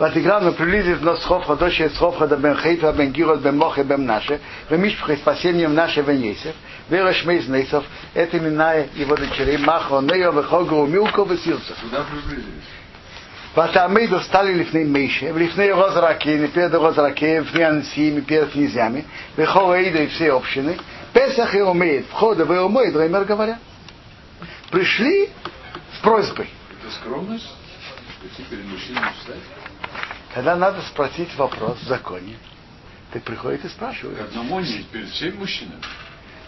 ותגרם приблизив нас Сховха, дочь Сховха, бен Хейфа, бен Гирот, бен Моха, бен Наше, Вемишпха, спасением Наше, бен Есев, Вераш Мейз Нейсов, это имена его дочерей, Махо, Нео, Вехогу, Милко, Весилцев. Куда приблизились? ותעמידו סטלי לפני מישה, ולפני רוז רקיע, מפרד רוז רקיע, לפני הנשיאים, מפרד князьями, וכל העידו и все общины, Песах и умеет, входа и умоет, Реймер говорят. Пришли с просьбой. Это скромность? Идти перед мужчиной встать? Когда надо спросить вопрос в законе, ты приходит и спрашиваешь. Одному не, перед всеми мужчинами.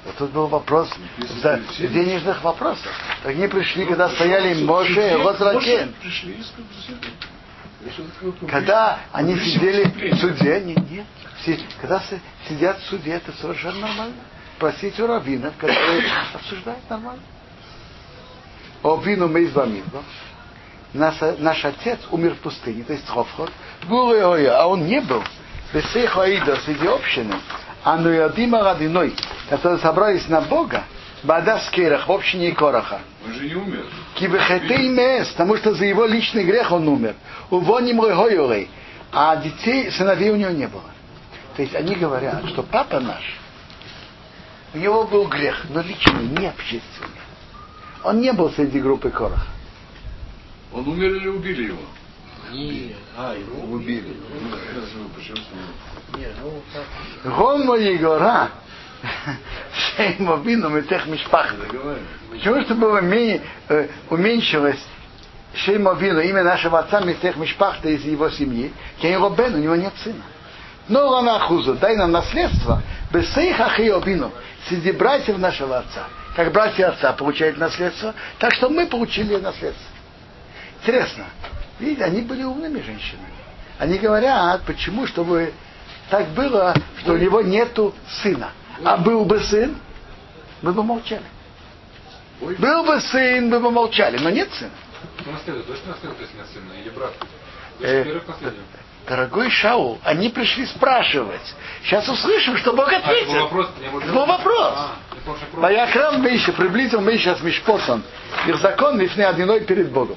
Вот тут был вопрос за денежных вопросов. Так они пришли, когда стояли Моше и Лозракен. Пришли и сказали, «Я что такое публично- Когда они сидели в выступление». суде, нет, нет. Все- Когда си- сидят в суде, это совершенно нормально. Просить у раввинов, которые обсуждают нормально. О вину мы избавимся. Наш, наш отец умер в пустыне, то есть Иоя, а он не был. Бесейх Аида среди общины. А Нуядима Радиной, которые собрались на Бога, Бада Скерах, в общине Короха. Он же не умер. Кибехетей мес, потому что за его личный грех он умер. Увоним регойорей. А детей, сыновей у него не было. То есть они говорят, что папа наш, у него был грех, но личный, не общественный. Он не был среди группы Короха. Он умер или убили его? Не, а, его Убили. Ну, хорошо, почему что Не, ну так. Гомо Егора, Мишпахты. Договаривай. Почему что было э, уменьшилось Шеймо Бину, имя нашего отца Метех Мишпахта из его семьи, Кен Робен, у него нет сына. Но Лана Хузу, дай нам наследство, без Сейха Бину, среди братьев нашего отца. Как братья отца получают наследство, так что мы получили наследство. Интересно, видите, они были умными женщинами. Они говорят, почему, чтобы так было, что у него нету сына. А был бы сын, мы бы молчали. Был бы сын, мы бы молчали, но нет сына. Кто наследует? Точно наследует, если нет сына? Или брат? Э. Дорогой Шаул, они пришли спрашивать. Сейчас услышим, что Бог А, это был ответит. вопрос? Не был Это был вопрос. А, я помню, что Ваякрам Мейша, приблизил Мейша с Мишпосом. Их закон лифны одиной перед Богом.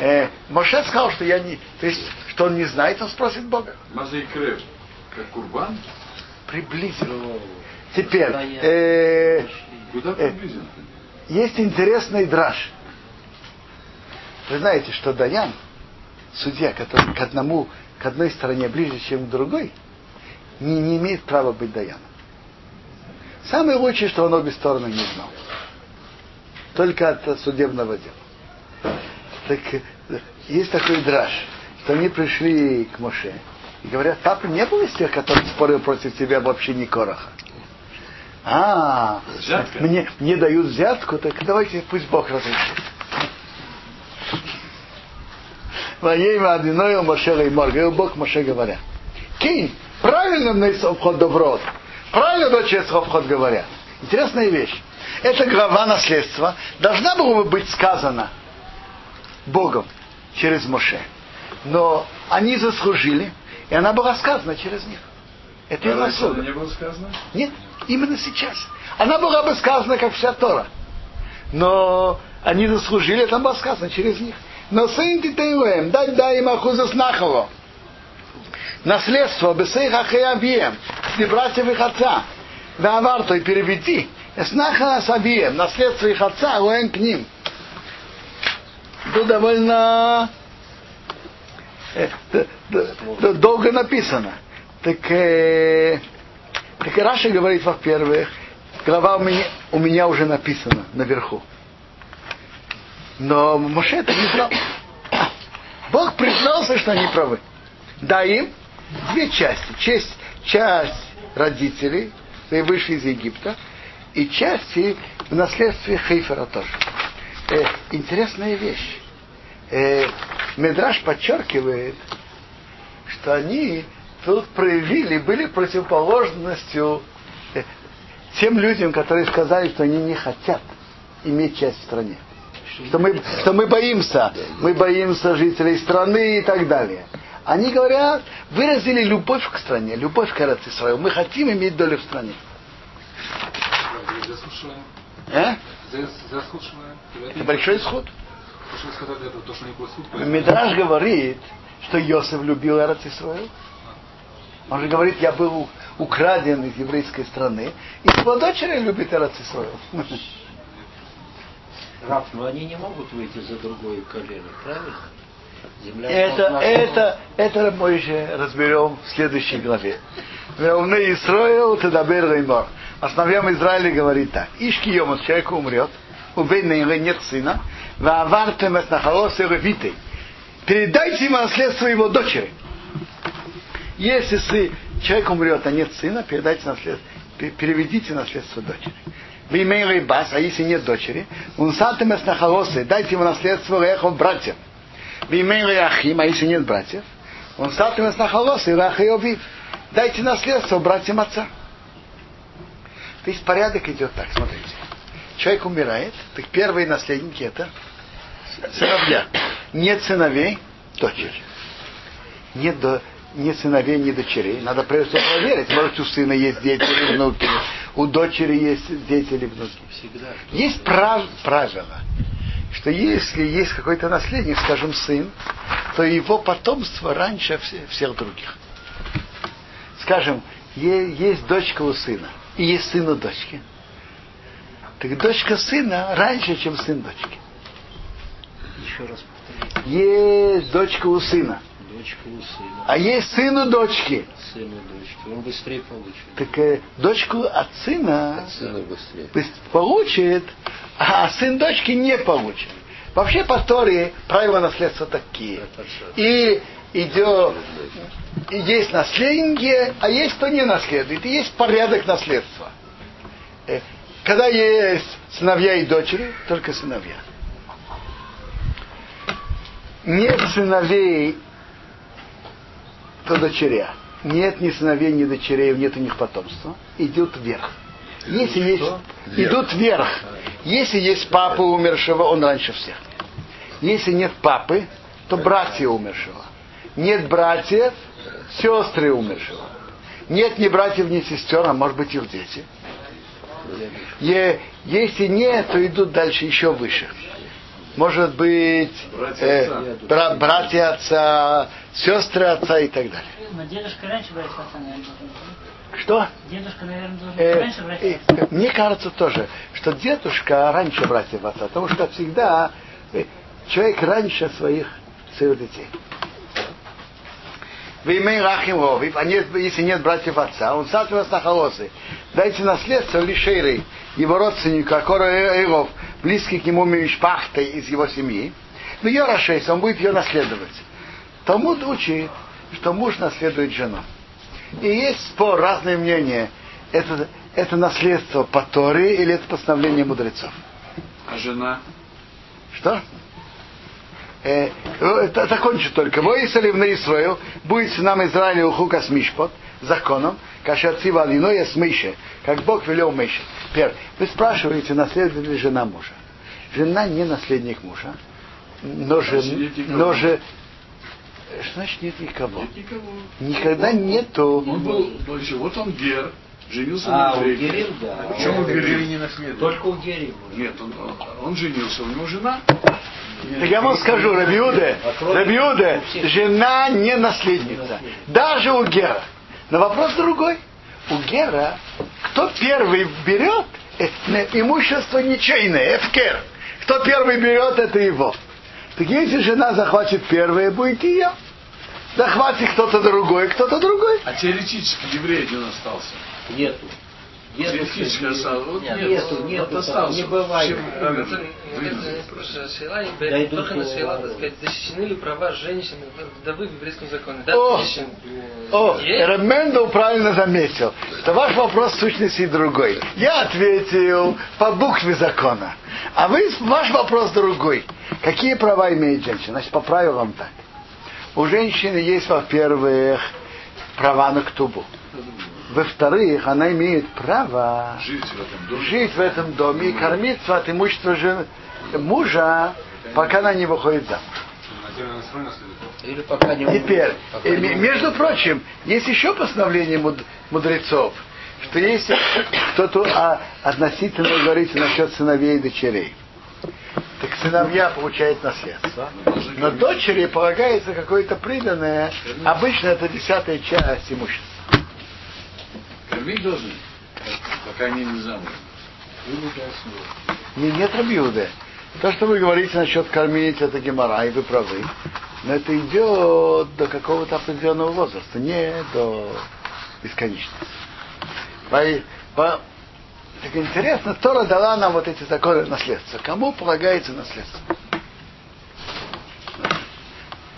Э, Моше сказал, что я не, то есть, что он не знает, он спросит Бога. Крев. Как курбан? Приблизил. Теперь, э, Куда Э. приблизен? есть интересный драж. Вы знаете, что Даян, судья, который к одному, к одной стороне ближе, чем к другой, не, не имеет права быть Даяном. Самое лучшее, что он обе стороны не знал. Только от судебного дела. Так э, есть такой драж, что они пришли к Моше и говорят, папа не был из тех, который спорил против тебя в общине Короха. А, Взятка? мне, мне дают взятку, так давайте пусть Бог разрешит. Воейма одиной Моше Леймор, говорил Бог Моше говоря. Кинь, правильно на вход доброт. Правильно дочь вход говорят. Интересная вещь. Эта глава наследства должна была бы быть сказана Богом через Моше. Но они заслужили, и она была сказана через них. Это А раньше заслуга. не было сказано? Нет, именно сейчас. Она была бы сказана, как вся Тора. Но они заслужили, это было сказано через них. Но сын Титейлем, дай дай им ахузас нахало. Наследство бесейх ахеявием, среди братьев их отца. Давар, то и переведи. Снаха савием, наследство их отца, уэн к ним. Тут довольно э, долго написано. Так, э, так Раша говорит, во-первых, глава у меня, у меня уже написана наверху. Но Моше это не знал. Бог признался, что они правы. Дай им две части. Часть, часть родителей, которые вышли из Египта, и части в наследстве Хейфера тоже. Э, интересная вещь. Э, Медраж подчеркивает, что они тут проявили, были противоположностью э, тем людям, которые сказали, что они не хотят иметь часть в стране. Что мы, что мы боимся, мы боимся жителей страны и так далее. Они говорят, выразили любовь к стране, любовь к Израилу. Мы хотим иметь долю в стране. Заслушиваем. Э? Это большой исход. Мидраж говорит, что Йосиф любил Эрат Исраил. Он же говорит, я был украден из еврейской страны, и его дочери любит Эрат Исраил. Раф, но они не могут выйти за другое колено, правильно? Земля Это, должна- это, это мы еще разберем в следующей главе. Умный Исраил, Тедабер Реймор. Основьем Израиля говорит так. Ишки Йомас, человек умрет, у Бейна нет сына, Ваавартем эт нахалосы ревитей. Передайте ему наследство его дочери. Если сы, человек умрет, а нет сына, передайте наследство, пе- переведите наследство дочери. Вы имеете бас, а если нет дочери, он сатем эс нахалосы, дайте ему наследство рехов братьям. Вимей Ахим, а если нет братьев, он статуя из нахалос и Рахайовив. Дайте наследство братьям отца. То есть порядок идет так, смотрите. Человек умирает, так первые наследники это сыновья. Нет сыновей, дочери. Нет, до, нет сыновей, ни дочерей. Надо прежде всего проверить. Может, у сына есть дети или внуки, у дочери есть дети или внуки. Всегда. Есть прав- правило, что если есть какой-то наследник, скажем, сын, то его потомство раньше все- всех других. Скажем, есть дочка у сына, и есть сын у дочки. Так дочка сына раньше, чем сын дочки. Еще раз повторите. Есть дочка у сына, Дочка у сына. а есть сын у дочки. Сыну дочки. Он быстрее получит. Так э, дочку от сына Сыну быстрее. пусть получит, а сын дочки не получит. Вообще по Торе правила наследства такие. И идет, и есть наследники, а есть кто не наследует. И есть порядок наследства. Э, Когда есть сыновья и дочери, только сыновья. Нет сыновей, то дочеря. Нет ни сыновей, ни дочерей, нет у них потомства. Идут вверх. Если есть, идут вверх. Если есть папа умершего, он раньше всех. Если нет папы, то братья умершего. Нет братьев, сестры умершего. Нет ни братьев, ни сестер, а может быть их дети. Е- если нет, то идут дальше еще выше. Может быть Братья э, отца. бра- братья отца, сестры отца и так далее. Но дедушка раньше брать отца, наверное. Что? Дедушка, наверное, должен Э, раньше брать э, отца. мне кажется тоже, что дедушка раньше братьев отца, потому что всегда э, человек раньше своих, своих детей. В имя Рахим Ровив, а если нет братьев отца, он сам вас нахолосы. Дайте наследство Лишейры, его родственнику, Акора Эйров, близкий к нему Мишпахтой из его семьи. Но ее Рашейс, он будет ее наследовать. Талмуд учит, что муж наследует жену. И есть спор, разные мнения. Это, это наследство по Торе или это постановление мудрецов? А жена? Что? Э, это закончу только. Воисалив на Исраил, будет нам Израиля ухука с Мишпот, законом, кашацива алиноя с Мише, как Бог велел Мише. Первое. Вы спрашиваете, наследует ли жена мужа. Жена не наследник мужа, но же, Значит, нет никого. но же что значит нет никого? Нет никого. Никогда нету. Он был, значит, вот он гер, женился А, на у еврейке. Герим, да. Почему Герим? не наследует? Только у Герим. Нет, он, он женился, у него жена. Так я вам скажу, Рабиуде, Рабиуде, жена не наследница. Даже у Гера. Но вопрос другой. У Гера, кто первый берет, э, имущество ничейное, эфкер. Кто первый берет, это его. Так если жена захватит первое, будет ее. Захватит кто-то другой, кто-то другой. А теоретически еврей один остался. Нету. Теоретически остался. Вот Нет, нет, нету, нету, остался. не бывает. А, только на ума. так сказать, защищены ли права женщин, вдовы в еврейском законе? Да, О! О, есть? Ремендел правильно заметил, что ваш вопрос в сущности другой. Я ответил по букве закона. А вы, ваш вопрос другой. Какие права имеет женщина? Значит, по правилам так. У женщины есть, во-первых, права на ктубу. Во-вторых, она имеет право Жить в этом доме. жить в этом доме и кормиться от имущества жен- мужа, пока она не выходит замуж. Или пока не Теперь, Пока не между прочим, есть еще постановление муд- мудрецов, что если кто-то а, относительно говорите насчет сыновей и дочерей, так сыновья получают наследство. Но дочери полагается какое-то приданное, обычно это десятая часть имущества. Кормить должны, пока они не замужем. Не, нет Рабиуды. То, что вы говорите насчет кормить, это гемора, и вы правы. Но это идет до какого-то определенного возраста, не до бесконечности. По, по, так интересно, Тора дала нам вот эти законы наследства. Кому полагается наследство?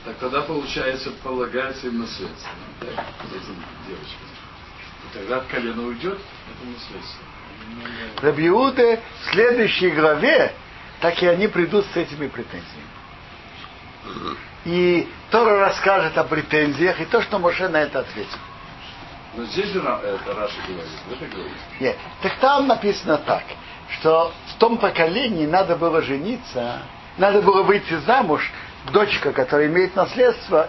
Так тогда, получается, полагается им наследство. Так, этим девочкам. Тогда от колена уйдет это наследство. Рабиуды в следующей главе, так и они придут с этими претензиями. И Тора расскажет о претензиях и то, что Моше на это ответил. Но здесь же это Раша говорит, вы так говорите. Нет. Так там написано так, что в том поколении надо было жениться, надо было выйти замуж, дочка, которая имеет наследство,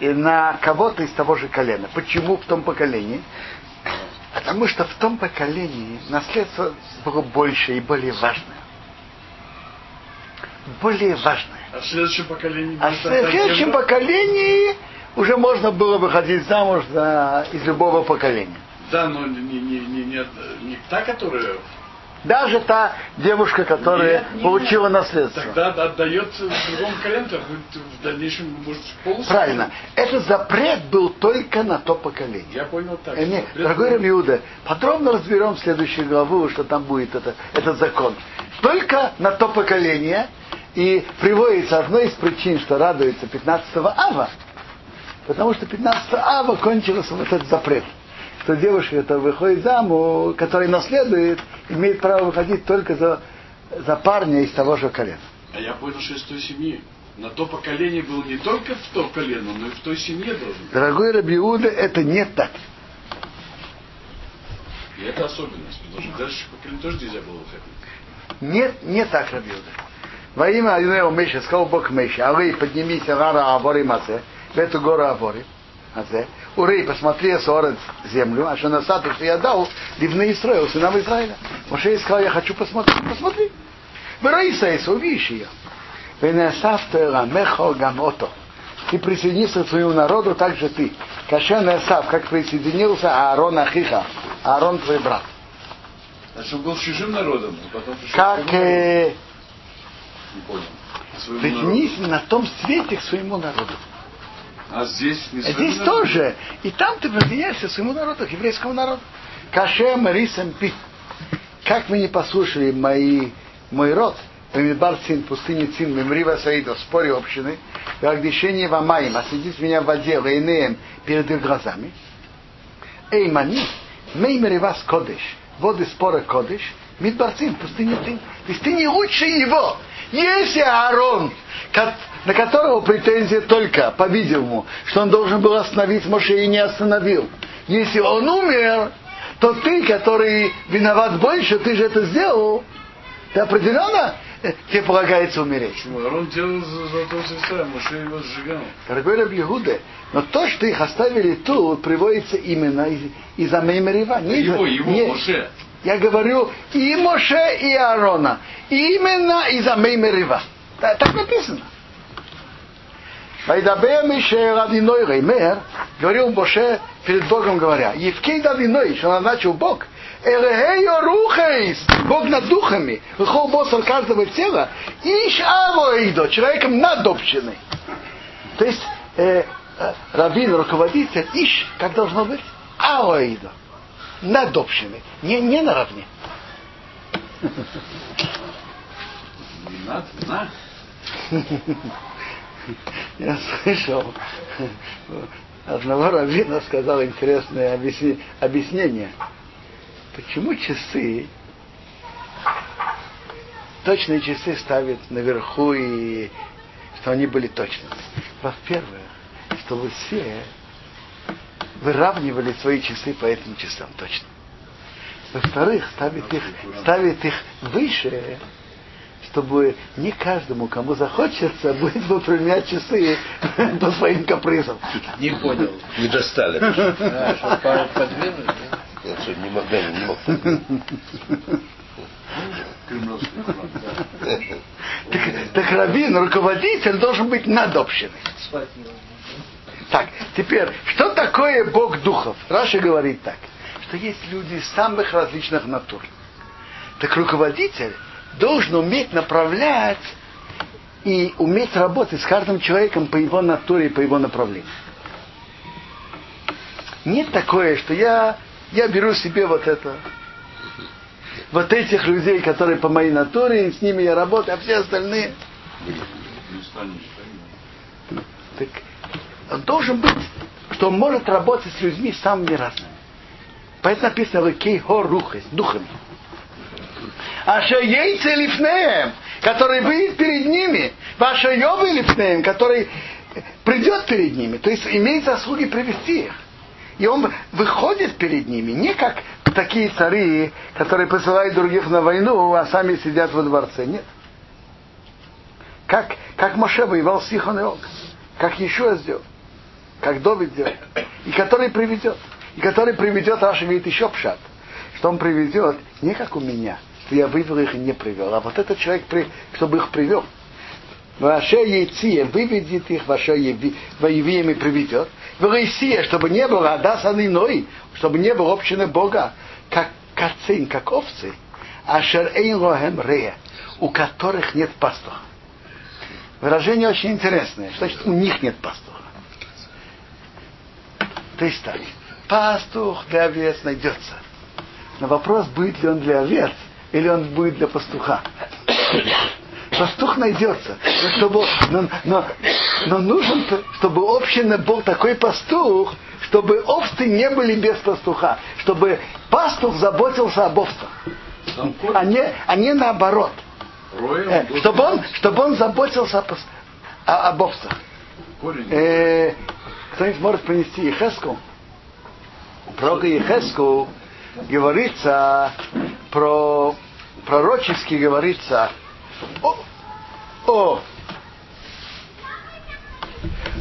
и на кого-то из того же колена. Почему в том поколении? Потому что в том поколении наследство было больше и более важное. Более важное. А в следующем поколении А в следующем поколении уже можно было выходить замуж за, из любого поколения. Да, но не, не, не, не, не та, которая Даже та девушка, которая Нет, не получила наследство. тогда отдает другому колену, в дальнейшем может полностью. Правильно. Этот запрет был только на то поколение. Я понял так. Э, не, что дорогой Рамиуда, подробно разберем в следующую главу, что там будет это, этот закон. Только на то поколение, и приводится одной из причин, что радуется 15 ава, потому что 15 ава кончился вот этот запрет, что девушка, которая выходит замуж, которая наследует, имеет право выходить только за, за парня из того же колена. А я понял, что из той семьи. На то поколение было не только в то колено, но и в той семье должен быть. Дорогой Рабиуда, это не так. И это особенность, потому что дальше поколение тоже нельзя было выходить. Нет, не так, Рабиуда. Во имя Адинео Меша, сказал Бог Меша, Алей, поднимись, Рара Авори Мазе, в эту гору Авори, Мазе, Урей, посмотри, Сорет, землю, а что на саду, что я дал, ливны Исраил, сынам Израиля. Моше сказал, я хочу посмотреть, посмотри. Вероиса Иса, увидишь ее. Гамото. И присоединился к своему народу, так же ты. Кашен Эсав, как присоединился Аарон Ахиха, Аарон твой брат. Значит, он был чужим народом, а потом пришел Как э. Не понял. Присоединись на том свете к своему народу. А здесь не А здесь народу? тоже. И там ты присоединяешься к своему народу, к еврейскому народу. Кашем рисом пи. Как вы не послушали мои, мой род, Бамидбар Цин, пустыни Цин, Мемрива Саида, в споре общины, как дышение в Амаим, осветить меня в воде, Лейнеем, перед их глазами. Эй, мани, меймери вас кодыш, воды спора кодыш, Мидбарцин, пустыня Цин. То есть ты не лучше его. Если Аарон, на которого претензия только, по-видимому, что он должен был остановить Моше и не остановил. Если он умер, то ты, который виноват больше, ты же это сделал, ты определенно э, тебе полагается умереть. Арон делал за золотого тельца, Моше его сжигал. Дорогой Раб Егуде, но то, что их оставили тут, приводится именно из, из Амеймерива. Не Его, его, не- Моше. Я говорю и Моше, и Аарона. Именно из Амеймерива. Так, так написано. Вайдабе Мише Радиной Реймер, говорил Моше перед Богом говоря, Евкей Давиной, что назначил Бог, Эрехейо Рухейс, Бог над духами, Рухол Босор каждого тела, Иш Авоидо, человеком над общиной. То есть э, раввин, руководитель, Иш, как должно быть, Авоидо, над общиной, не, не наравне. Не надо, на. Я слышал, одного раввина сказал интересное объяснение. Почему часы, точные часы ставят наверху и что они были точными? Во-первых, чтобы все выравнивали свои часы по этим часам точно. Во-вторых, ставит их, ставит их выше, чтобы не каждому, кому захочется, будет выпрямлять часы по своим капризам. Не понял. Не достали. А, что пару подвинуть, да? Я что, не мог, да, не мог. Так, так раввин, руководитель должен быть над общиной. Спать не ложится. Так, теперь, что такое Бог духов? Раша говорит так, что есть люди самых различных натур. Так руководитель должен уметь направлять и уметь работать с каждым человеком по его натуре и по его направлению. Нет такое, что я, я беру себе вот это, вот этих людей, которые по моей натуре, и с ними я работаю, а все остальные. Так он должен быть, что он может работать с людьми самыми разными. Поэтому написано «Кей рухас» духами. А яйца лифнеем, который выйдет перед ними, ваша йобы лифнеем, который придет перед ними, то есть имеет заслуги привести их. И он выходит перед ними, не как такие цари, которые посылают других на войну, а сами сидят во дворце. Нет. Как, как Моше воевал с Ихон и Ог. Как еще сделал. Как Довид сделал. И который приведет. И который приведет, Раша говорит, еще пшат. Что он приведет не как у меня, что я вывел их и не привел, а вот этот человек, чтобы их привел. Ваше яйцие выведет их, ваше воевиями приведет. В России, чтобы не было Адасан иной, чтобы не было общины Бога, как кацин, как овцы, а шерейн лохем рея, у которых нет пастуха. Выражение очень интересное. Что значит у них нет пастуха? То есть так, пастух для овец найдется. Но вопрос, будет ли он для овец, или он будет для пастуха. Пастух найдется. Но, чтобы, но, но, но нужен, чтобы община был такой пастух, чтобы овцы не были без пастуха. Чтобы пастух заботился об овцах. А не, а не наоборот. Э, чтобы, он, чтобы он заботился о, о, об овцах. Э, кто-нибудь может принести Ехеску? Про Ехеску говорится про пророчески говорится о, о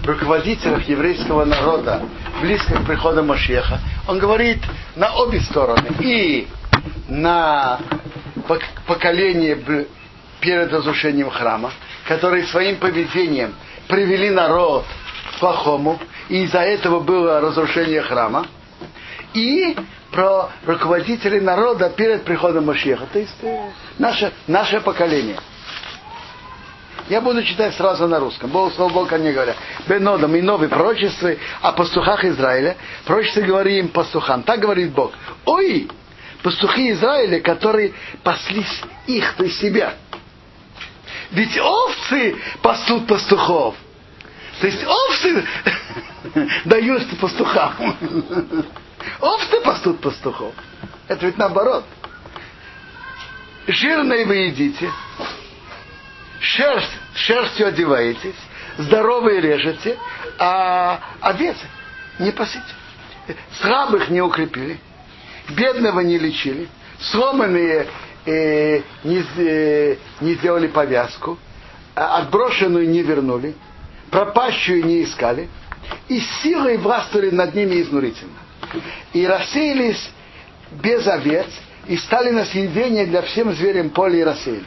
руководителях еврейского народа близко к приходу Машеха. Он говорит на обе стороны. И на поколение перед разрушением храма, которые своим поведением привели народ к плохому, и из-за этого было разрушение храма. И про руководителей народа перед приходом Машеха. То есть э, наше, наше поколение. Я буду читать сразу на русском. Бог, слово Бога не говоря. Бенодом и новые пророчества о пастухах Израиля. Пророчество говорим пастухам. Так говорит Бог. Ой, пастухи Израиля, которые паслись их, то есть себя. Ведь овцы пасут пастухов. То есть овцы дают пастухам. Овцы пастут пастухов. Это ведь наоборот. Жирные вы едите, шерсть, шерстью одеваетесь, здоровые режете, а овец не пасите. Слабых не укрепили, бедного не лечили, сломанные э, не, э, не сделали повязку, а отброшенную не вернули, пропащую не искали, и силой властвовали над ними изнурительно и рассеялись без овец, и стали на съедение для всем зверям поля и рассеялись.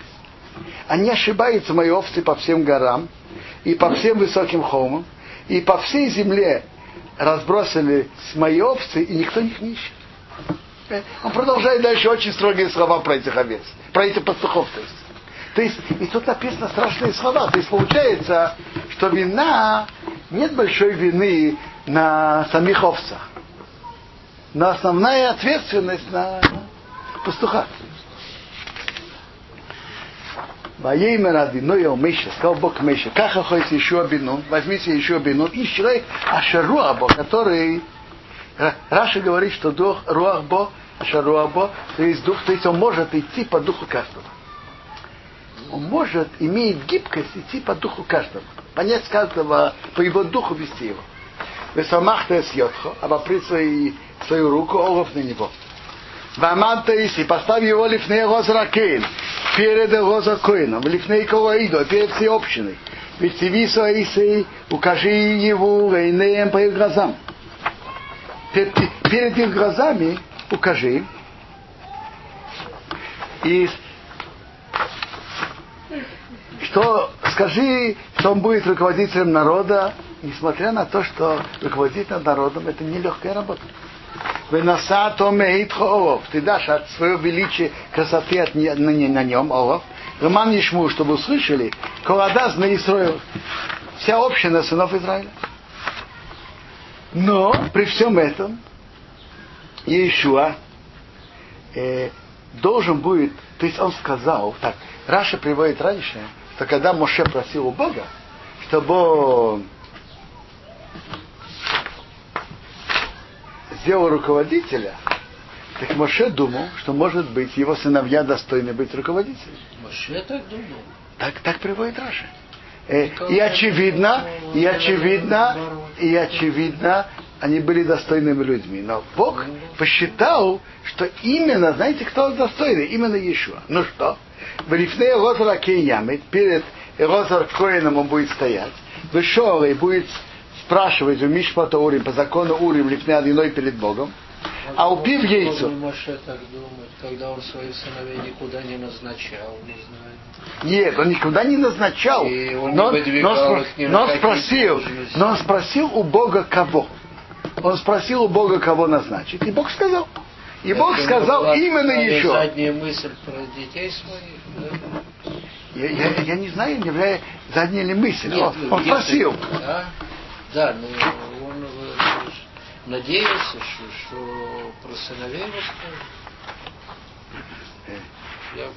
Они ошибаются, мои овцы, по всем горам, и по всем высоким холмам, и по всей земле разбросали мои овцы, и никто их не ищет. Э, он продолжает дальше очень строгие слова про этих овец, про этих пастухов. То есть. То есть, и тут написано страшные слова. То есть получается, что вина, нет большой вины на самих овцах но основная ответственность на пастуха. Воейме ради, ну Миша, сказал Бог Миша, как охотится еще бину, возьмите еще бину, и человек Ашаруабо, который Раша говорит, что дух Руахбо, Ашаруабо, то есть дух, то есть он может идти по духу каждого. Он может, имеет гибкость идти по духу каждого. Понять каждого, по его духу вести его. Весамахта с Йотхо, свои свою руку, олов на него. Ваманта Иси, поставь его лифней Розракейн, перед Розакоином, лифней Колоидо, перед всей общиной. Ведь Сивису Аисей, укажи его Рейнеем по их глазам. Перед их глазами укажи. И что скажи, что он будет руководителем народа, несмотря на то, что руководить над народом это нелегкая работа. Ты дашь от своего величия красоты от не, на, на нем олов. Роман Ишму, чтобы услышали, Коладаз на Исраил. Вся община сынов Израиля. Но при всем этом Иешуа э, должен будет, то есть он сказал, так, Раша приводит раньше, что когда Моше просил у Бога, чтобы сделал руководителя, так Моше думал, что, может быть, его сыновья достойны быть руководителями. Моше так думал. Так, так приводит Раша. Э, и очевидно, и очевидно, и очевидно, они были достойными людьми. Но Бог посчитал, что именно, знаете, кто достойный? Именно Иешуа. Ну что? В Рифне Розара Кейямит, перед Розар Коином он будет стоять. Вышел и будет спрашивать у Мишпата Урим по закону Урим Лифне Адиной перед Богом. А упив яйцо. Моше так думать, когда он своих сыновей никуда не назначал, не знаю. Нет, он никуда не назначал. Он но, не но, на но спросил, но он спросил у Бога кого. Он спросил у Бога, кого назначить. И Бог сказал. И Бог Это сказал была именно еще. задняя мысль про детей своих. да? Я, я- я не знаю, не является задняя ли мысль. Нет, он, он если- спросил. Да, да, но он э, надеялся, что, что про сыновей расскажет. Я э,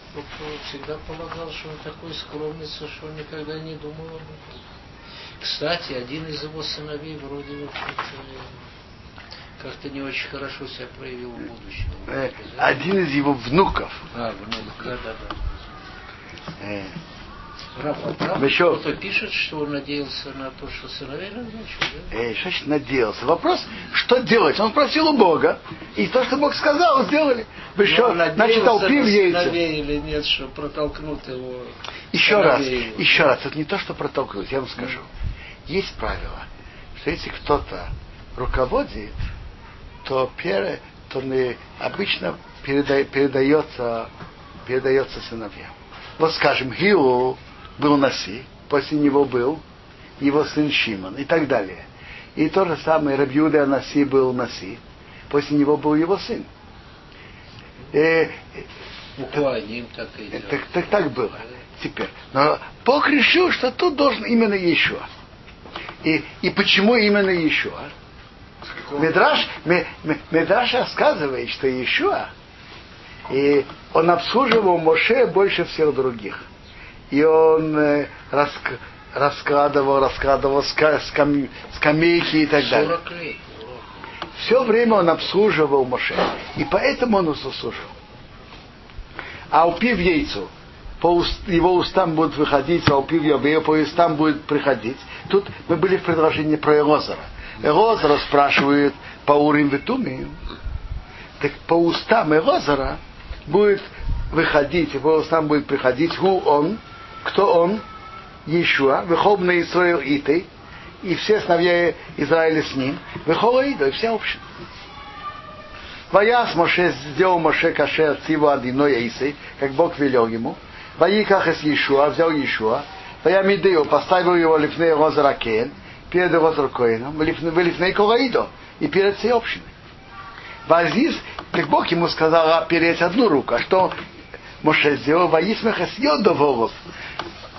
всегда полагал, что он такой скромница, что он никогда не думал об этом. Кстати, один из его сыновей вроде бы как-то, не очень хорошо себя проявил в будущем. Э, один из его внуков. А, внук, да, да, да. Правда? Еще- Кто-то пишет, что он надеялся на то, что сыновей назначил, да? э, что значит надеялся? Вопрос, что делать? Он просил у Бога. И то, что Бог сказал, сделали. Вы что, значит, толпив на яйца. или нет, что протолкнут его. Еще раз, сыновей. еще раз, это не то, что протолкнуть, я вам скажу. Есть правило, что если кто-то руководит, то, пере, то не, обычно переда- передается, передается сыновьям. Вот скажем, Гиу был Наси, после него был его сын Шимон и так далее. И то же самое Рабьюда Наси был Наси, после него был его сын. Э, У Куаним так и идет. так, так, так было. Теперь. Но Бог решил, что тут должен именно Иешуа. И, и почему именно Иешуа? Медраш, Ме- Ме- Медраш рассказывает, что Иешуа, и он обслуживал Моше больше всех других. И он э, раск- раскладывал, раскладывал ска- скам- скамейки и так далее. 40 лет. Все время он обслуживал Моше. И поэтому он заслужил. А упив яйцо, по уст- его устам будут выходить, а упив яйцо, по устам будет приходить. Тут мы были в предложении про Элозара. Элозара спрашивает по Урим Ветумим. Так по устам Элозара будет выходить, по устам будет приходить, ху он, кто он, Иешуа, выхоб на Исраил Итой, и все сыновья Израиля с ним, выхола Ида, и вся община. Ваяс Моше сделал Моше каше от Сива Адиной Эйсы, как Бог велел ему. Ваиках из Иешуа, взял Иешуа, Ваямидео, поставил его лифней Розара Кен, перед Розар Коином, в лифней Колаидо, и перед всей общиной. Вазиз, как Бог ему сказал, опереть одну руку, а что Моше сделал? Ваисмеха съел доволов.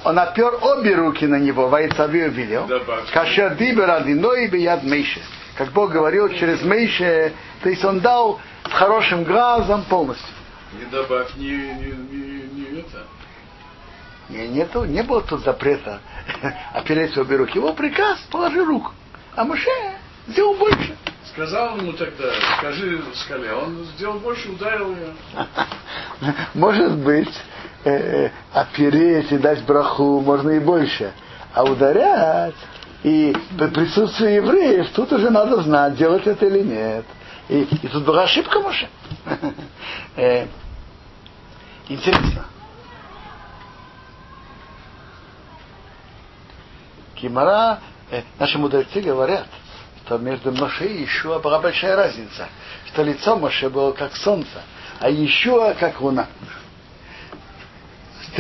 Он опер обе руки на него, Вайцавию велел. Добавь. Кашер дибер адиной бияд Мейше. Как Бог говорил через Мейше, то есть он дал с хорошим глазом полностью. Не добавь ни, ни, ни, ни это. Не, нету, не было тут запрета опереть обе руки. Его приказ, положи руку. А Моше сделал больше. Сказал ему тогда, скажи скале, он сделал больше, ударил ее. Может быть, э, опереть и дать браху можно и больше. А ударять и при присутствии евреев тут уже надо знать, делать это или нет. И, и тут была ошибка, Моше. Э, Интересно. Кимара, э, наши мудрецы говорят, что между Моше и Ишуа была большая разница. Что лицо Моше было как солнце, а Ишуа как луна.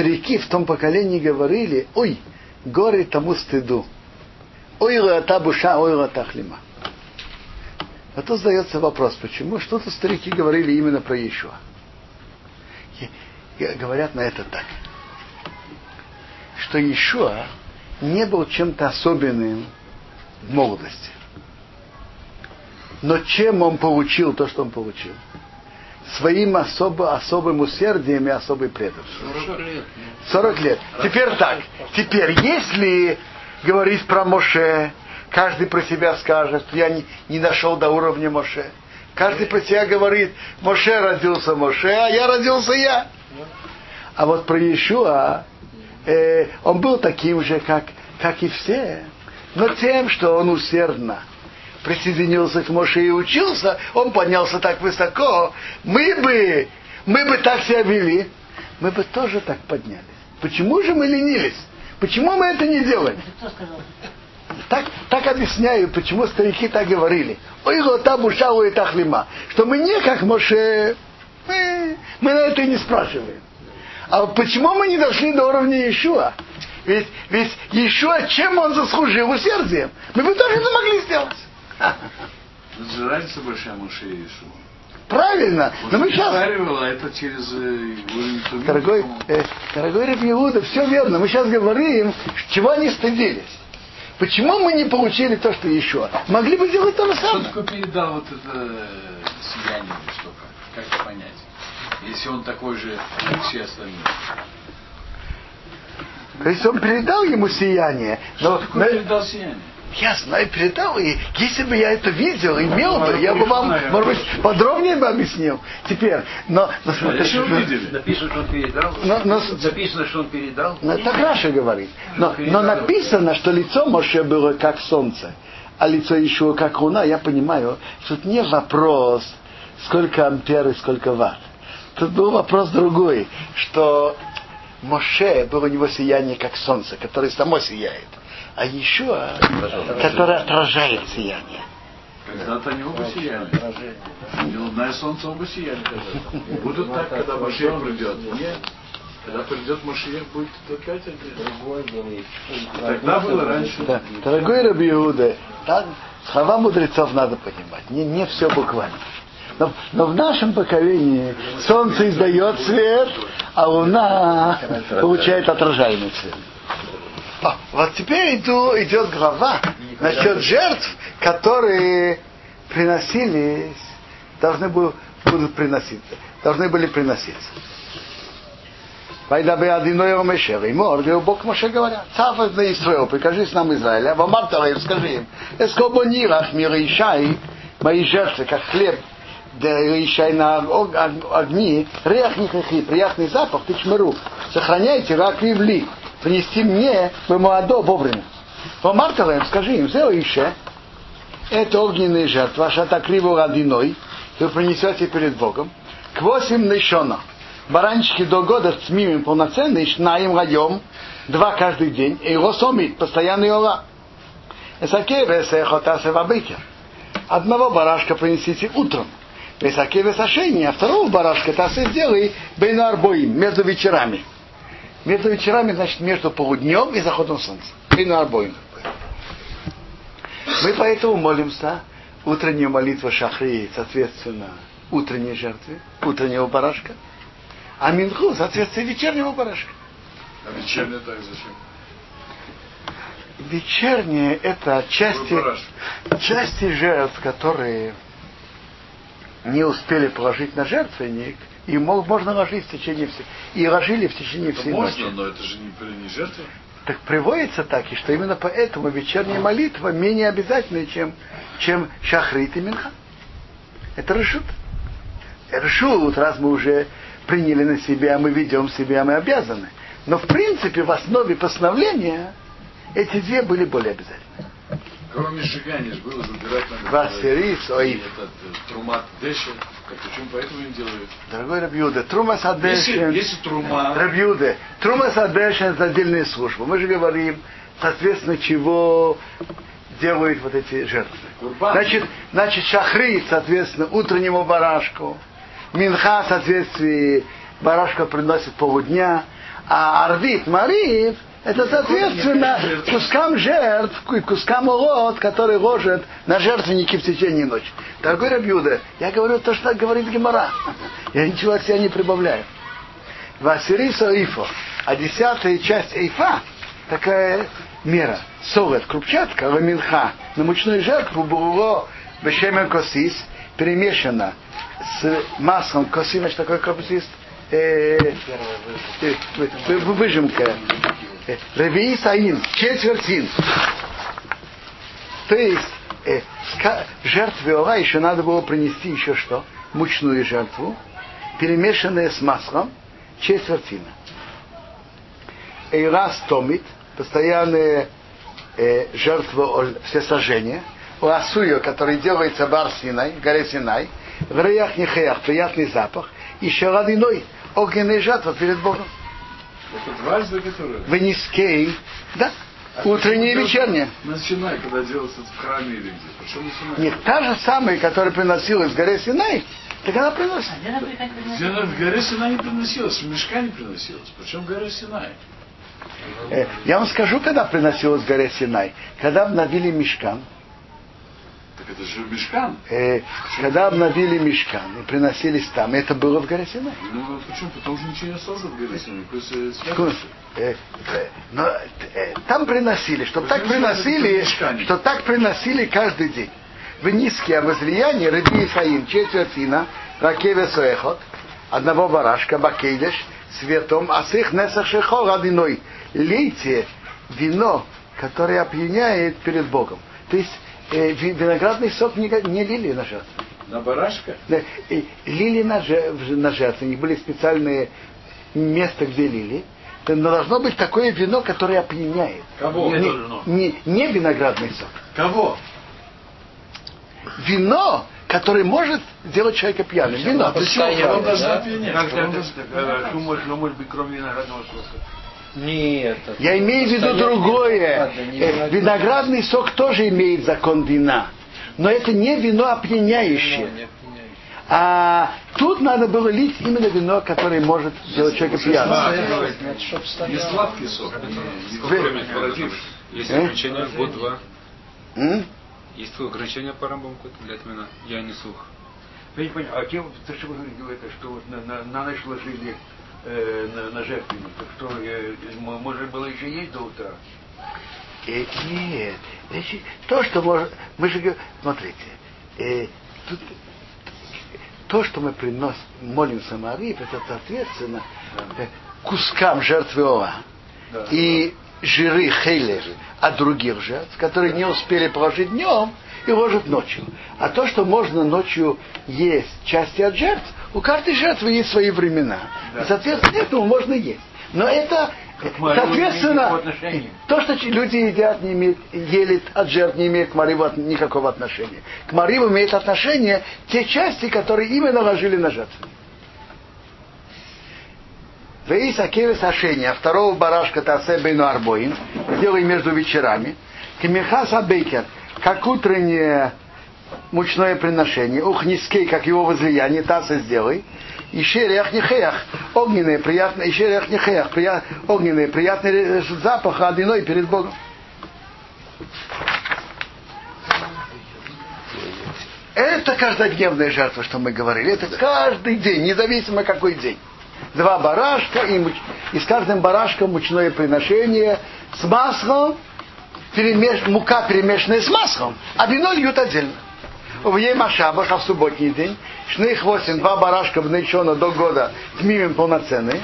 Старики в том поколении говорили, ой, горе тому стыду. Ой, лата буша, ой, лата хлима. А тут задается вопрос, почему что-то старики говорили именно про Иешуа. Говорят на это так, что Иешуа не был чем-то особенным в молодости. Но чем он получил то, что он получил? Своим особо, особым усердием и особой преданностью. 40 лет. 40 лет. Теперь так. Теперь, если говорить про Моше, каждый про себя скажет, я не, не дошел до уровня Моше. Каждый про себя говорит, Моше родился Моше, а я родился я. А вот про Иешуа, э, он был таким же, как, как и все. Но тем, что он усердно присоединился к Моше и учился, он поднялся так высоко, мы бы, мы бы так себя вели, мы бы тоже так поднялись. Почему же мы ленились? Почему мы это не делаем? Сказал? Так, так объясняю, почему старики так говорили. Ой, лота буша ой тахлима. Что мы не как Моше. Мы, мы на это и не спрашиваем. А почему мы не дошли до уровня Иешуа? Ведь, ведь Иешуа, чем он заслужил усердием? Мы бы тоже это могли сделать. Это же разница большая Моше и Иешуа. Правильно. Но мы сейчас... а это через э, Дорогой, э, дорогой Раб Иуда, все верно. Мы сейчас говорим, чего они стыдились. Почему мы не получили то, что еще? Могли бы сделать то же Что самое. такое передал вот это э, сияние что как? Как это понять? Если он такой же, как все остальные. То есть он передал ему сияние. Но, Что такое но- передал сияние? Я знаю, передал. И если бы я это видел, имел бы, я бы вам, может быть, подробнее бы объяснил. Теперь, но, но видели. Написано, что он передал. Но- но- Написано, что он передал. Ну, так Раша говорит. Но, но написано, что лицо Моше было как солнце, а лицо еще как луна. Я понимаю, тут не вопрос, сколько ампер и сколько ватт. Тут был вопрос другой, Моше было у него сияние как солнце, которое само сияет. А еще, которое отражает сияние. Когда-то они оба сияли. И и солнце оба сияли. Будут так, когда Машех придет. Нет. Когда придет Машех, будет опять один. Тогда было раньше. Да. Дорогой Раби Иуда, так, слова мудрецов надо понимать. Не, не все буквально. Но, но в нашем поколении солнце издает свет, а луна получает отражаемый свет. А, вот теперь иду, идет глава насчет жертв, которые приносились, должны был- будут приноситься, должны были приноситься. Вайдабе одиной омешер, и мор, и Бог Моше говорят, цав на Исраил, прикажи с нам Израиля, а Марталаем скажи им, нирах мир Ишай, мои жертвы, как хлеб, да Ишай на ог- ог- огни, реах нихахи, приятный запах, ты чмыру, сохраняйте рак вивли, принести мне в Моадо вовремя. По Марталаем скажи им, зео Ише, это огненные жертвы, а шата криво одиной, вы принесете перед Богом, к восемь нешона. Баранчики до года с мимим полноценные, шнаем гаем, два каждый день, и его сомит, постоянный ола. Эсакевес эхотасе вабыкер. Одного барашка принесите утром. Эсакевес ошейни, а второго барашка тасе сделай бейну арбоим, между вечерами. Между вечерами, значит, между полуднем и заходом солнца. Бейну арбоим. Мы поэтому молимся утренняя молитва Шахри, соответственно, утренней жертве, утреннего барашка, а Минху, соответственно, вечернего барашка. А вечернее так зачем? Вечернее это части, части жертв, которые не успели положить на жертвенник, и мол- можно ложить в течение всей, и ложили в течение Это всей можно, ночи. но это же не, не жертва. Так приводится так, и что именно поэтому вечерняя молитва менее обязательная, чем, чем шахрит и минха. Это решут. Решут, раз мы уже приняли на себя, мы ведем себя, мы обязаны. Но в принципе в основе постановления эти две были более обязательны. Кроме сжигания же было забирать надо. Васферис, И ой. э, трумат деши. Так почему поэтому им делают? Дорогой Рабиуда, Трума Если, Садешин, если трума, Рабиуда, Трума Садешин это отдельная служба. Мы же говорим, соответственно, чего делают вот эти жертвы. Курбан. Значит, значит, шахрит, соответственно, утреннему барашку. Минха, в соответствии, барашка приносит полудня. А арвит марив это соответственно кускам жертв, кускам урод, который ложит на жертвенники в течение ночи. Дорогой Рабьюда, я говорю то, что говорит Гемора. Я ничего от себя не прибавляю. Васири Саифо, а десятая часть эйфа, такая мера. Солод, крупчатка, ламинха, на мучную жертву было бешемен косис, перемешано с маслом косим, что такое косис, э, э. Ревии Саин, четвертин. То есть э, жертве Ора еще надо было принести еще что? Мучную жертву, перемешанная с маслом, четвертина. Эйрас томит, постоянная э, жертва все сожжения. Ласуя, который делается в Арсинай, в горе Синай, в Раях Нехеях, приятный запах, и шарадиной, огненная жатва перед Богом. Это дважды, которые? В Нискей, да, утренняя и вечерняя. На Синай, когда делался в храме или где? Почему на Синай? Нет, та же самая, которая приносилась в горе Синай, так она приносит. Где она? Где она в горе Синай не приносилась, в мешка не приносилась. Причем в горе Синай. Э, Я вам скажу, когда приносилась в горе Синай. Когда обновили мешкан, Так это же мешкан. э, когда обновили мешкан и приносились там, это было в горе Синай. Ну почему? Потому что ничего не осталось в горе Синай. Э. Э, э, Но э, там приносили, чтобы так приносили, что так приносили каждый день. В низкие возлияния Раби Исаим, четвертина, Ракеве Суэхот, одного барашка, Бакейдеш, светом, а с их Несах Шехо родиной. Лейте вино, которое опьяняет перед Богом. То есть виноградный сок не, не лили на жертву. На барашка? Да, и лили на, на жертву. У них были специальные места, где лили. Но должно быть такое вино, которое опьяняет. Кого? Не, не, не виноградный сок. Кого? Вино, которое может сделать человека пьяным. Вино. Постоянно, Он должен да? опьянять. Как должен- э, может, что может быть кроме виноградного сока? Нет. это Я имею в виду другое. не Э, виноград. Виноградный сок тоже имеет закон вина. Но это не вино опьяняющее. Не опьяняет. А тут надо было лить именно вино, которое может сделать человека пьяным. Не сладкий сок. времени породивший. Есть Э? ограничения год-два. Есть ограничение по рамбам для отмена. Я не слух. Я не понял, а те, что вы говорите, что вот на, на, на ночь ложили э, на, на жертвенник, так что э, м- можно было еще есть до утра? Э, нет, речь- то, что может, мы же говорим, смотрите, э, тут, то, что мы приносим, молимся Марии, это соответственно э, кускам жертвы Ола Да. и жиры хейлер от других жертв, которые не успели положить днем и ложат ночью. А то, что можно ночью есть части от жертв, у каждой жертвы есть свои времена. Да. И, соответственно, этому можно есть. Но это, К Марии не имеет соответственно, то, что люди едят, не имеет, ели от жертв, не имеет к Мариву от- никакого отношения. К Мариву имеет отношение те части, которые именно ложили на жертву. Вейс Акевис Ашения, второго барашка Тасе Бейну Арбоин, сделай между вечерами. Камихаса Бейкер, как утреннее мучное приношение, ух низкий, как его возлияние, Таса сделай. И шерех нехеях, огненный, приятный, и шерех нехеях, прият, огненный, приятный запах одиной перед Богом. Это каждодневная жертва, что мы говорили. Это каждый день, независимо какой день. Два барашка, и, муч- и с каждым барашком мучное приношение с маслом, перемеш- мука перемешанная с маслом, а вино льют отдельно. В ей Машабах, а в субботний день, шных восемь, два барашка внечено до года, тмимим полноценные,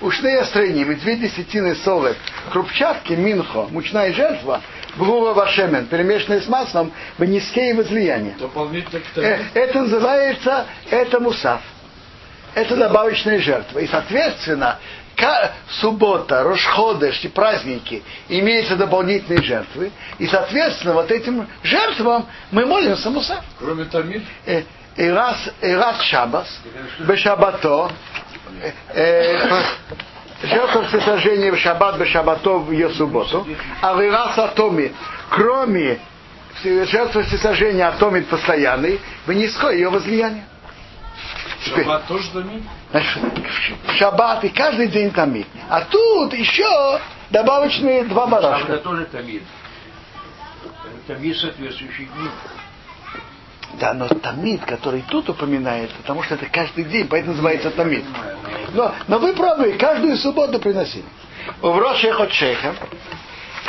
ушные острыним и две десятины солод, крупчатки, минхо, мучная жертва, блува вашемен, перемешанная с маслом, в низкие возлияния. Э. Это называется, это мусав. Это добавочная жертва. И, соответственно, суббота, Рошходыш и праздники имеются дополнительные жертвы. И, соответственно, вот этим жертвам мы молимся мусав. Кроме Тамид, Э, И раз, и раз шабас, бешабато, э, э, жертва всесожжения в шаббат, бешабато в ее субботу, а в раз атоми, кроме жертвы всесожжения атомит постоянный, в низкое ее возлияние. Теперь, Шаббат тоже тамид? шаббат и каждый день тамид. А тут еще добавочные два барашка. это тоже тамид. Тамид соответствующий дню. Да, но тамид, который тут упоминается, потому что это каждый день, поэтому называется тамид. Но, но вы пробуете, каждую субботу приносили. В Рошех от Шейха,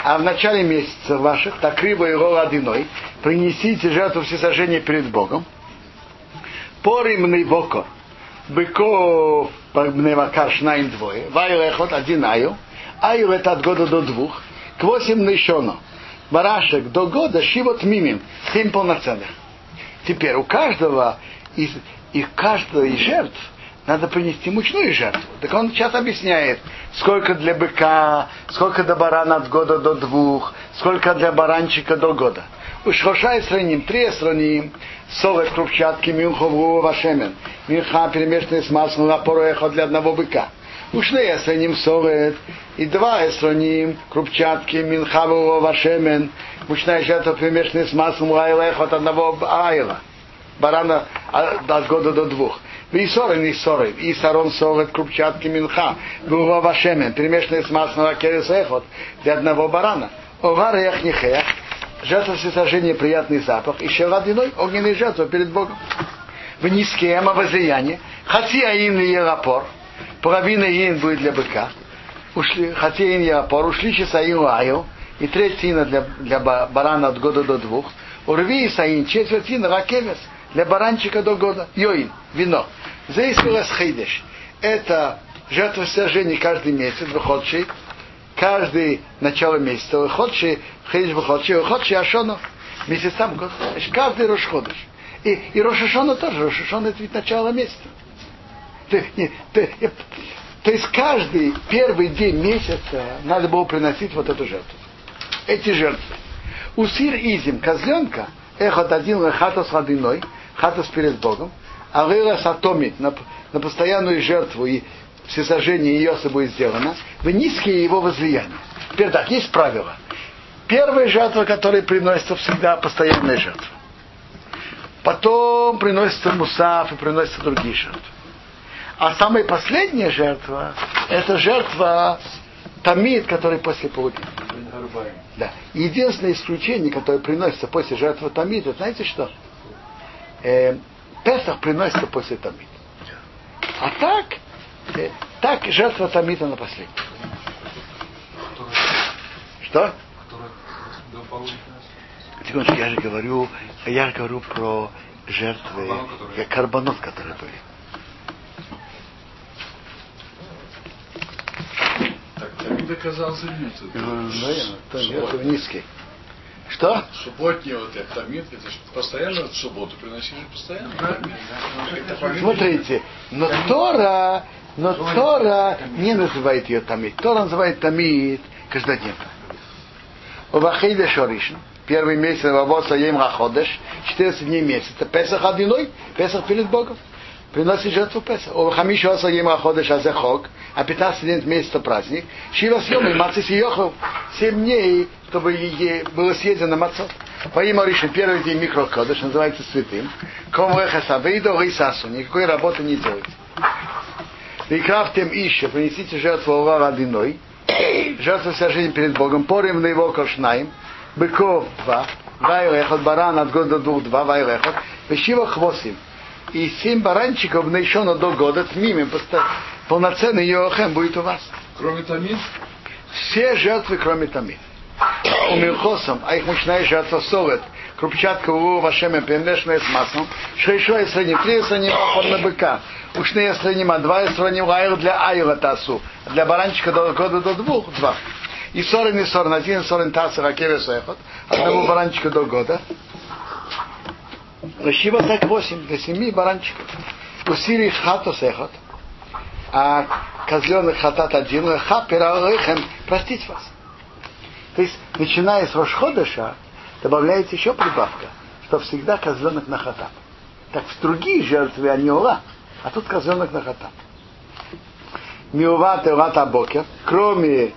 а в начале месяца ваших, так рыба и ролл одиной, принесите жертву всесожжения перед Богом. Порим воко, быков пневакар шнаим двое, вайлехот один аю, аю это от года до двух, к восемь нышоно, барашек до года шивот мимим, семь полноценных. Теперь у каждого из, из каждой из жертв надо принести мучную жертву. Так он сейчас объясняет, сколько для быка, сколько для барана от года до двух, сколько для баранчика до года. У шоша сраним, три сраним, солод крупчатки, мюнхову вашемен, мюнха перемешанный с маслом на пороехот для одного быка. Ушли эсраним солод, и два эсраним, крупчатки, минхаву вашемен, мучная жертва перемешанная с маслом лайлех от одного айла. Барана а, от года до двух. И сорен, и сорен, и сарон солод, крупчатки, минха, гуга вашемен, перемешанные с маслом лакерис эхот для одного барана. Овар эх нихех, жертва всесожжения приятный запах, еще водяной огненной жертвы перед Богом. В низкем возлияние, хати аин и ерапор, половина ин будет для быка, ушли, хати аин ерапор, ушли часаин лаю, и третьина для, для ба- барана от года до двух, урви и саин, четвертина ракевес, для баранчика до года, йоин, вино. Здесь хейдеш. Это жертва каждый месяц, выходший, каждый начало месяца, выходший, хейдеш выходший, выходший ашону, месяцам, год, значит, каждый Рошходыш. И, и Рошашона тоже, Рошашона это ведь начало месяца. То, не, то, то есть каждый первый день месяца надо было приносить вот эту жертву. Эти жертвы. Усир изим, козленка, эхот один хатас водяной, хатас перед Богом, а лыла сатомит на, на постоянную жертву и всесожжение ее будет сделано, в низкие его возлияния. Теперь так, есть правило. Первая жертва, которая приносится всегда постоянная жертва. Потом приносится мусаф и приносятся другие жертвы. А самая последняя жертва, это жертва тамид, который после полудня. Да. Единственное исключение, которое приносится после жертвы тамид, это знаете что? Э, Песах приносится после тамид. А так, э, так жертва тамид на последней. Что? Секундочку, я же говорю, я говорю про жертвы, карбонот, которые были. Так тамид оказался нет. Ну, наверное, то жертвы низкие. Что? Субботний вот этот тамид, это же постоянно в субботу приносили постоянно. Это Смотрите, но Тора, но Тора не называет ее тамид. Тора называет тамид каждодневно. Увахейда Шоришн, первый месяц Вавоса Ем Хаходеш, 14 дней месяца, Песах одиной, Песах перед Богом. Приносит жертву Песах. У Хамиша Оса Ем Хаходеш Азехок, а 15 дней месяца праздник. Шива Съем и Мацис Йохов, 7 дней, чтобы было съедено мацот. По имя Ришин, первый день микрокодыш, называется святым. Ком Рехаса, Вейдо Рисасу, никакой работы не делайте. Викрафтем ища, принесите жертву Овар одиной, жертву сожжения перед Богом, порим на его кошнаем, быков два, вайрехот, баран от года до двух, два вайрехот, вещива хвосим, и семь баранчиков еще до года, с ними полноценный Йохем будет у вас. Кроме тамид, Все жертвы, кроме Тамид. У Милхосом, а их мучная жертва солод, крупчатка у вашем перемешанная с маслом, шейшо и сраним, три сраним на быка, ушные сраним, а два сраним айл для айла тасу, для баранчика до года до двух, два. И сорен и сорен, один сорен таса ракеве сехот, одного баранчика до года. Шива так восемь, для семи баранчиков. У Сирии хато сехот, а козленок хатат один, ха пиралыхем, простить вас. То есть, начиная с Рошходыша, добавляется еще прибавка, что всегда козленок на хатат. Так в другие жертвы они ула, а тут козленок на хатат. Миува Тевата Бокер, кроме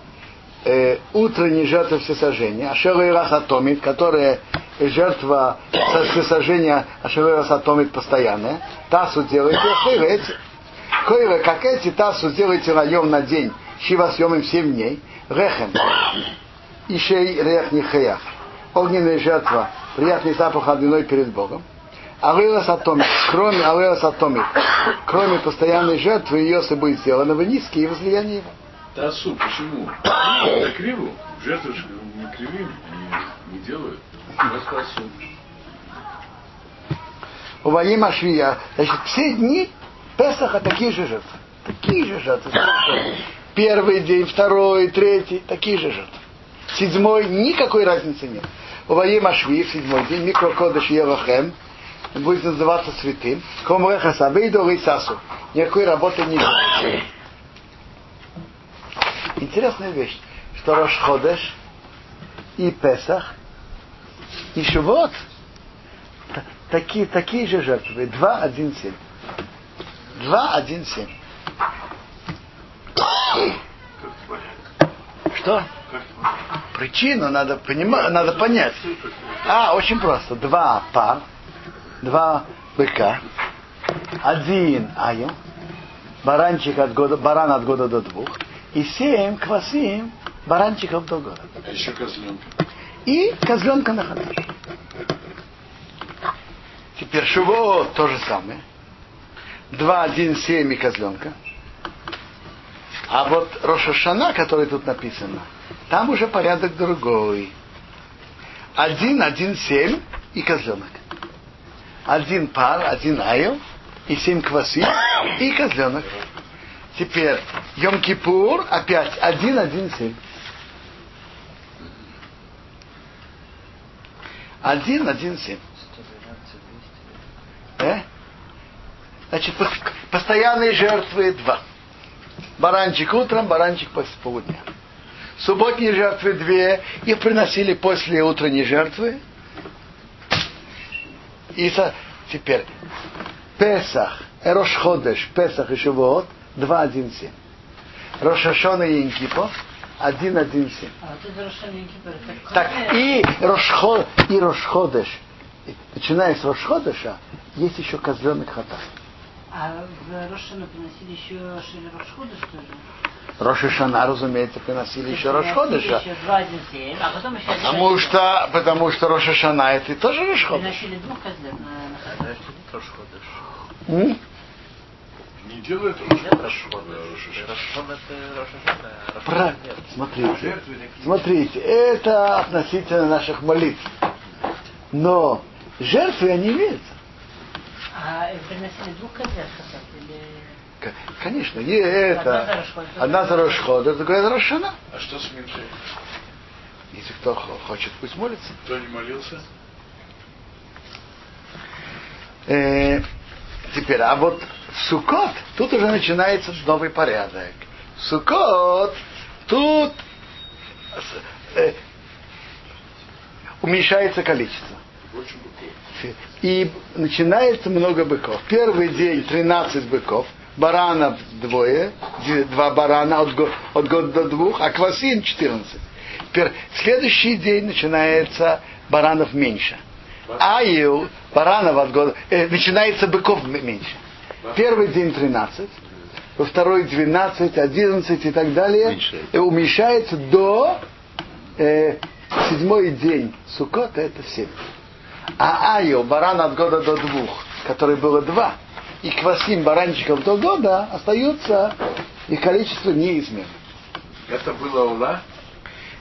э, утренней жертвы всесожжения, Ашеройрах Атомит, которая жертва всесожжения Ашеройрах Атомит постоянная, Тасу делайте, эти. Койра, как эти, Тасу делайте наем на день, Шива съемим 7 дней, Рехем, Ишей Рех Нихеях, огненная жертва, приятный запах одной перед Богом, Алейлас Атомит, кроме Алейлас Атомит, кроме постоянной жертвы, ее сделано в низкие возлияние его. Тасу, почему? Это криву. Жертвы же не кривим, они не делают. Просто тасу. У Ваима Швия, значит, все дни Песаха такие же жертвы. Такие же жертвы. Первый день, второй, третий, такие же жертвы. Седьмой, никакой разницы нет. У Ваима Шви, в седьмой день, микрокодыш Елохем, будет называться святым. Комреха Сабейду Рейсасу. Никакой работы не делается. Интересная вещь, что Рошходеш и Песах и Шивот такие, такие же жертвы. 2, 1, 7. 2, 1, 7. Что? Причину надо, понимать, надо понять. А, очень просто. Два пар, два быка, один айо, баранчик от года, баран от года до двух, и семь квасим баранчиков до года. А еще козленка. И козленка на хадаш. Теперь шуво то же самое. Два, один, семь и козленка. А вот Рошашана, который тут написано, там уже порядок другой. Один, один, семь и козленок. Один пар, один айо и семь квасы и козленок. Теперь Йом-Кипур опять один, один, семь. Один, один, семь. Э? Значит, пос- постоянные жертвы два. Баранчик утром, баранчик после полудня. Субботние жертвы две. Их приносили после утренней жертвы. И со- теперь Песах, Эрошходеш, Песах и Шивот, 2.1.7. Рошашона и Инкипо, 1.1.7. А вот Так, и, Рошхо, и Рошходеш, начиная с Рошходеша, есть еще козленок хата. А в Рошану приносили еще Шили Рошхода, что ли? Рошишана, разумеется, приносили еще Рошходеша. Еще два, один, семь, а потом еще Потому что, потому что Рошишана это тоже Рошходеш. Приносили двух козлят на, на Рошходыш. Не это а Про... Смотрите, смотрите, это относительно наших молитв. Но жертвы они имеются. А приносили двух хатат или... Конечно, не это. Одна за Одна за Рошходеш, другая за Рошана. А что с Минхой? Если кто хо- хочет, пусть молится. Кто не молился? Э, теперь, а вот Сукот тут уже начинается новый порядок. Сукот тут э, уменьшается количество. И начинается много быков. Первый день 13 быков, баранов двое, два барана от, го- от года до двух, а квасин 14. Теперь следующий день начинается баранов меньше. Аю, баранов от года, э, начинается быков меньше. Первый день 13, во второй 12, 11 и так далее. Уменьшается. И уменьшается до э, седьмой день Сукота, это 7. А Айо, баран от года до двух, который было два, и квасим баранчиков до года остаются, их количество неизменно. Это было Ула?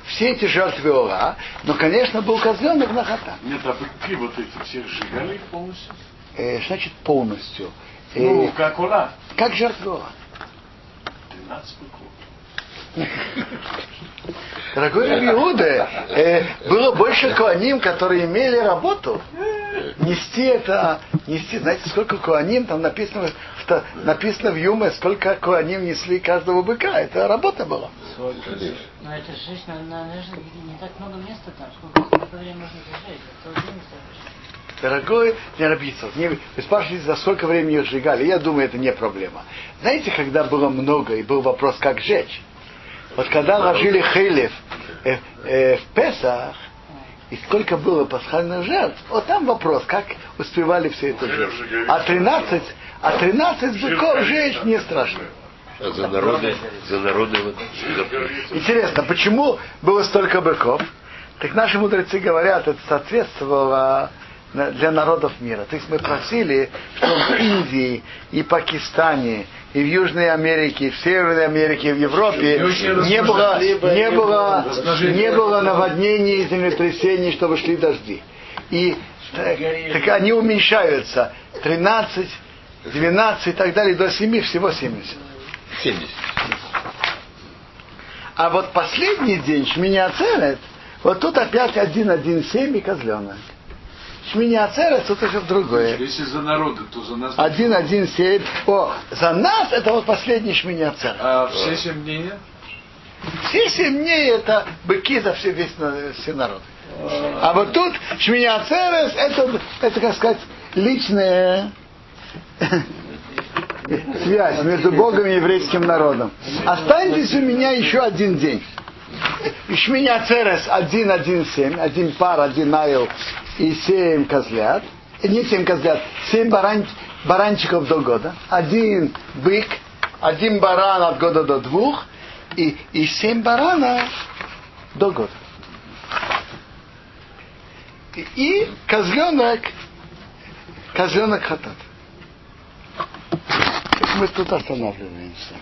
Все эти жертвы Ола, но, конечно, был козленок на хата. Нет, а быки вот эти все сжигали полностью? Э, значит, полностью. Э, Ну, как Ула. как жертва Ола? 13 быков. Дорогой Раби Иуда, э, было больше куаним, которые имели работу. Нести это, нести, знаете, сколько куаним, там написано, что, написано в Юме, сколько куаним несли каждого быка. Это работа была. Но это на- наверное, не так много места там, сколько, сколько времени можно зажечь, это целый день зажечь. Дорогой не Рабицов, не- вы спрашиваете, за сколько времени их сжигали. Я думаю, это не проблема. Знаете, когда было много и был вопрос, как жечь, Вот когда ложили хейлев э, э, в Песах, и сколько было пасхальных жертв, вот там вопрос, как успевали все это жертв. А 13, а 13 быков жечь не страшно. А за народы, за народы вот. Интересно, почему было столько быков? Так наши мудрецы говорят, это соответствовало для народов мира. То есть мы просили, чтобы в Индии и Пакистане, и в Южной Америке, и в Северной Америке, и в Европе не было, не было, не было наводнений и землетрясений, чтобы шли дожди. И так, так они уменьшаются. 13, 12 и так далее, до 7, всего 70. 70. А вот последний день Шминя Ацерет, вот тут опять 1.1.7 и козленок. Шминя Ацерет, тут уже другое. Если за народы, то за нас. 1.1.7. О, за нас это вот последний Шминя Ацерет. А все семь дней? Все семь дней это быки за все, весь, все народы. А вот тут Шминя Ацерет, это, это, как сказать, личная связь между Богом и еврейским народом. Останьтесь у меня еще один день. Ишминя Церес 1.1.7, один пар, один найл и семь козлят. Не семь козлят, семь баран, баранчиков до года. Один бык, один баран от года до двух и, и семь баранов до года. И, и козленок, козленок хатат. Мы тут останавливаемся.